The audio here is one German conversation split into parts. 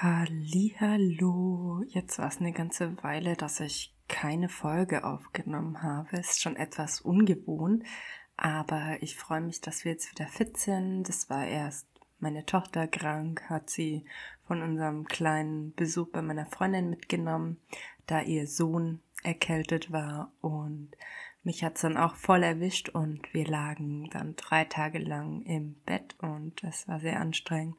Hallo, jetzt war es eine ganze Weile, dass ich keine Folge aufgenommen habe. Ist schon etwas ungewohnt, aber ich freue mich, dass wir jetzt wieder fit sind. Das war erst meine Tochter krank, hat sie von unserem kleinen Besuch bei meiner Freundin mitgenommen, da ihr Sohn erkältet war und mich hat's dann auch voll erwischt und wir lagen dann drei Tage lang im Bett und es war sehr anstrengend.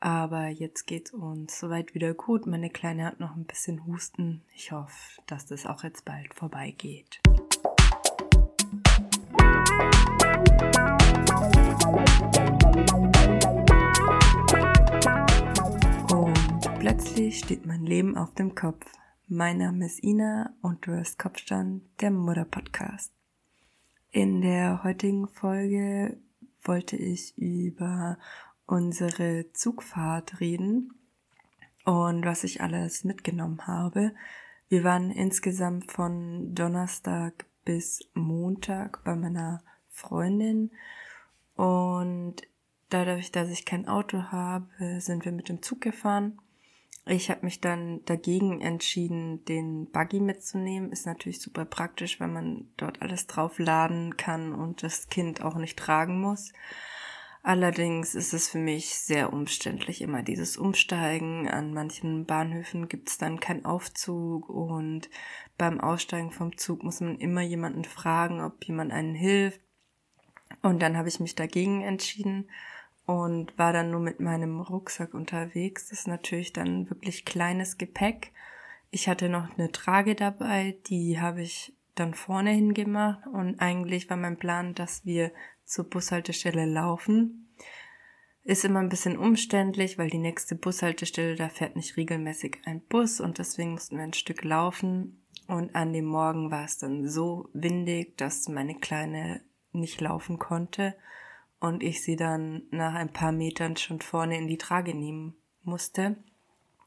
Aber jetzt geht's uns soweit wieder gut. Meine Kleine hat noch ein bisschen Husten. Ich hoffe, dass das auch jetzt bald vorbeigeht. Und plötzlich steht mein Leben auf dem Kopf. Mein Name ist Ina und du hörst Kopfstand, der Mutter Podcast. In der heutigen Folge wollte ich über unsere Zugfahrt reden und was ich alles mitgenommen habe. Wir waren insgesamt von Donnerstag bis Montag bei meiner Freundin und dadurch, dass ich kein Auto habe, sind wir mit dem Zug gefahren. Ich habe mich dann dagegen entschieden, den Buggy mitzunehmen. Ist natürlich super praktisch, weil man dort alles draufladen kann und das Kind auch nicht tragen muss. Allerdings ist es für mich sehr umständlich, immer dieses Umsteigen. An manchen Bahnhöfen gibt es dann keinen Aufzug und beim Aussteigen vom Zug muss man immer jemanden fragen, ob jemand einen hilft. Und dann habe ich mich dagegen entschieden und war dann nur mit meinem Rucksack unterwegs. Das ist natürlich dann wirklich kleines Gepäck. Ich hatte noch eine Trage dabei, die habe ich dann vorne hingemacht und eigentlich war mein Plan, dass wir zur Bushaltestelle laufen. Ist immer ein bisschen umständlich, weil die nächste Bushaltestelle, da fährt nicht regelmäßig ein Bus und deswegen mussten wir ein Stück laufen. Und an dem Morgen war es dann so windig, dass meine Kleine nicht laufen konnte und ich sie dann nach ein paar Metern schon vorne in die Trage nehmen musste.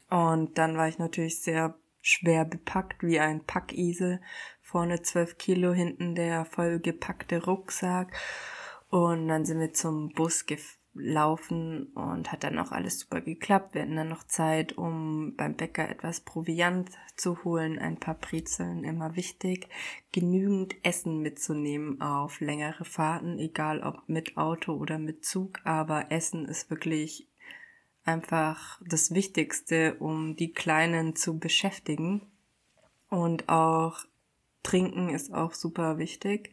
Und dann war ich natürlich sehr schwer bepackt wie ein Packisel. Vorne zwölf Kilo, hinten der vollgepackte Rucksack. Und dann sind wir zum Bus gelaufen und hat dann auch alles super geklappt. Wir hatten dann noch Zeit, um beim Bäcker etwas Proviant zu holen, ein paar Brezeln, immer wichtig. Genügend Essen mitzunehmen auf längere Fahrten, egal ob mit Auto oder mit Zug. Aber Essen ist wirklich einfach das Wichtigste, um die Kleinen zu beschäftigen. Und auch Trinken ist auch super wichtig.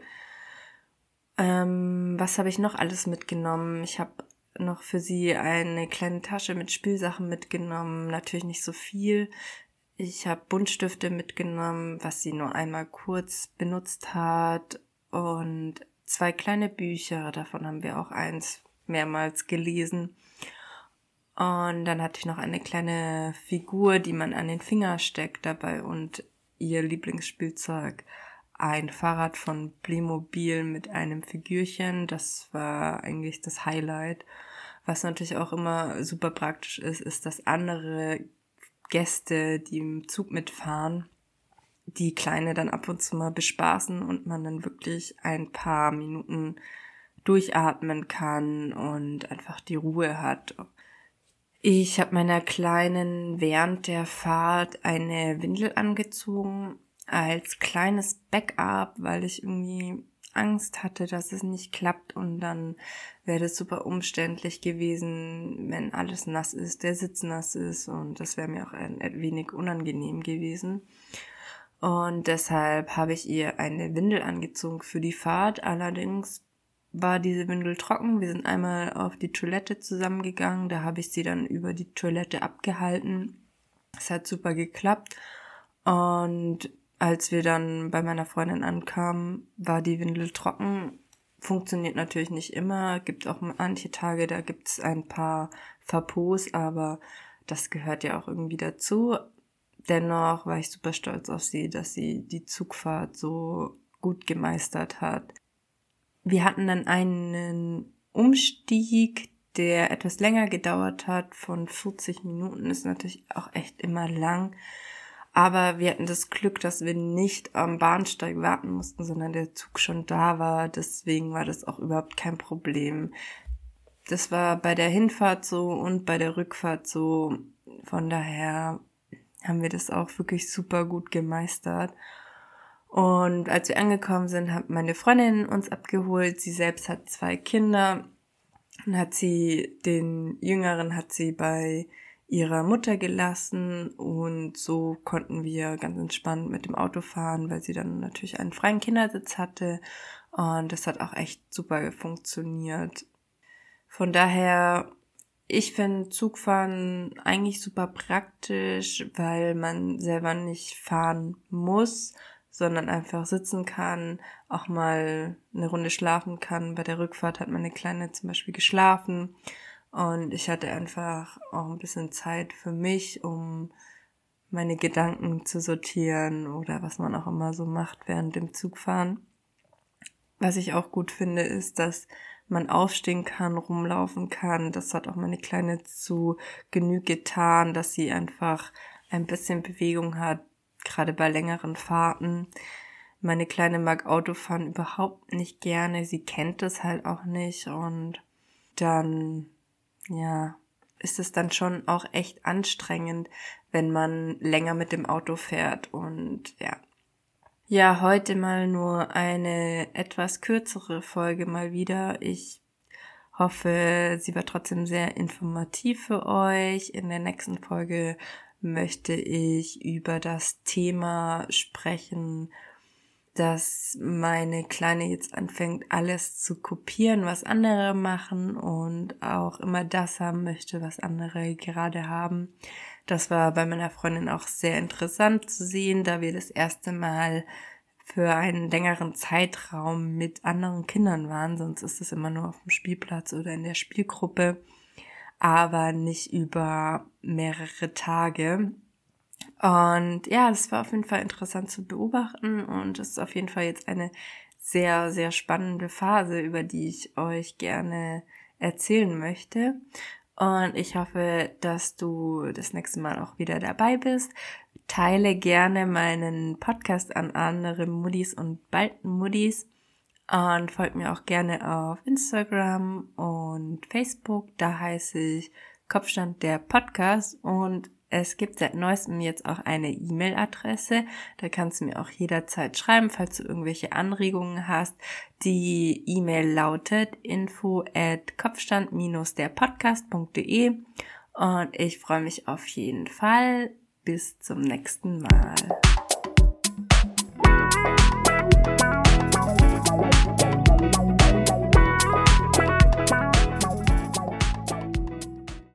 Ähm, was habe ich noch alles mitgenommen? Ich habe noch für sie eine kleine Tasche mit Spielsachen mitgenommen. Natürlich nicht so viel. Ich habe Buntstifte mitgenommen, was sie nur einmal kurz benutzt hat. Und zwei kleine Bücher. Davon haben wir auch eins mehrmals gelesen. Und dann hatte ich noch eine kleine Figur, die man an den Finger steckt dabei und ihr Lieblingsspielzeug ein Fahrrad von Playmobil mit einem Figürchen. Das war eigentlich das Highlight. Was natürlich auch immer super praktisch ist, ist, dass andere Gäste, die im Zug mitfahren, die Kleine dann ab und zu mal bespaßen und man dann wirklich ein paar Minuten durchatmen kann und einfach die Ruhe hat. Ich habe meiner Kleinen während der Fahrt eine Windel angezogen als kleines Backup, weil ich irgendwie Angst hatte, dass es nicht klappt und dann wäre das super umständlich gewesen, wenn alles nass ist, der Sitz nass ist und das wäre mir auch ein, ein wenig unangenehm gewesen. Und deshalb habe ich ihr eine Windel angezogen für die Fahrt. Allerdings war diese Windel trocken. Wir sind einmal auf die Toilette zusammengegangen. Da habe ich sie dann über die Toilette abgehalten. Es hat super geklappt. Und als wir dann bei meiner Freundin ankamen, war die Windel trocken. Funktioniert natürlich nicht immer. Gibt auch manche Tage, da gibt's ein paar Verpos, aber das gehört ja auch irgendwie dazu. Dennoch war ich super stolz auf sie, dass sie die Zugfahrt so gut gemeistert hat. Wir hatten dann einen Umstieg, der etwas länger gedauert hat, von 40 Minuten, ist natürlich auch echt immer lang. Aber wir hatten das Glück, dass wir nicht am Bahnsteig warten mussten, sondern der Zug schon da war. Deswegen war das auch überhaupt kein Problem. Das war bei der Hinfahrt so und bei der Rückfahrt so. von daher haben wir das auch wirklich super gut gemeistert. Und als wir angekommen sind, hat meine Freundin uns abgeholt. Sie selbst hat zwei Kinder. Dann hat sie den Jüngeren hat sie bei ihrer Mutter gelassen und so konnten wir ganz entspannt mit dem Auto fahren, weil sie dann natürlich einen freien Kindersitz hatte und das hat auch echt super funktioniert. Von daher, ich finde Zugfahren eigentlich super praktisch, weil man selber nicht fahren muss, sondern einfach sitzen kann, auch mal eine Runde schlafen kann. Bei der Rückfahrt hat meine Kleine zum Beispiel geschlafen und ich hatte einfach auch ein bisschen Zeit für mich, um meine Gedanken zu sortieren oder was man auch immer so macht während dem Zugfahren. Was ich auch gut finde, ist, dass man aufstehen kann, rumlaufen kann. Das hat auch meine Kleine zu Genüge getan, dass sie einfach ein bisschen Bewegung hat, gerade bei längeren Fahrten. Meine Kleine mag Autofahren überhaupt nicht gerne. Sie kennt es halt auch nicht und dann ja, ist es dann schon auch echt anstrengend, wenn man länger mit dem Auto fährt und ja. Ja, heute mal nur eine etwas kürzere Folge mal wieder. Ich hoffe, sie war trotzdem sehr informativ für euch. In der nächsten Folge möchte ich über das Thema sprechen, dass meine Kleine jetzt anfängt, alles zu kopieren, was andere machen und auch immer das haben möchte, was andere gerade haben. Das war bei meiner Freundin auch sehr interessant zu sehen, da wir das erste Mal für einen längeren Zeitraum mit anderen Kindern waren, sonst ist es immer nur auf dem Spielplatz oder in der Spielgruppe, aber nicht über mehrere Tage. Und ja, das war auf jeden Fall interessant zu beobachten und es ist auf jeden Fall jetzt eine sehr, sehr spannende Phase, über die ich euch gerne erzählen möchte. Und ich hoffe, dass du das nächste Mal auch wieder dabei bist. Teile gerne meinen Podcast an andere Muddis und balten Muddis und folgt mir auch gerne auf Instagram und Facebook. Da heiße ich Kopfstand der Podcast und es gibt seit neuestem jetzt auch eine E-Mail-Adresse. Da kannst du mir auch jederzeit schreiben, falls du irgendwelche Anregungen hast. Die E-Mail lautet info at kopfstand-derpodcast.de und ich freue mich auf jeden Fall. Bis zum nächsten Mal.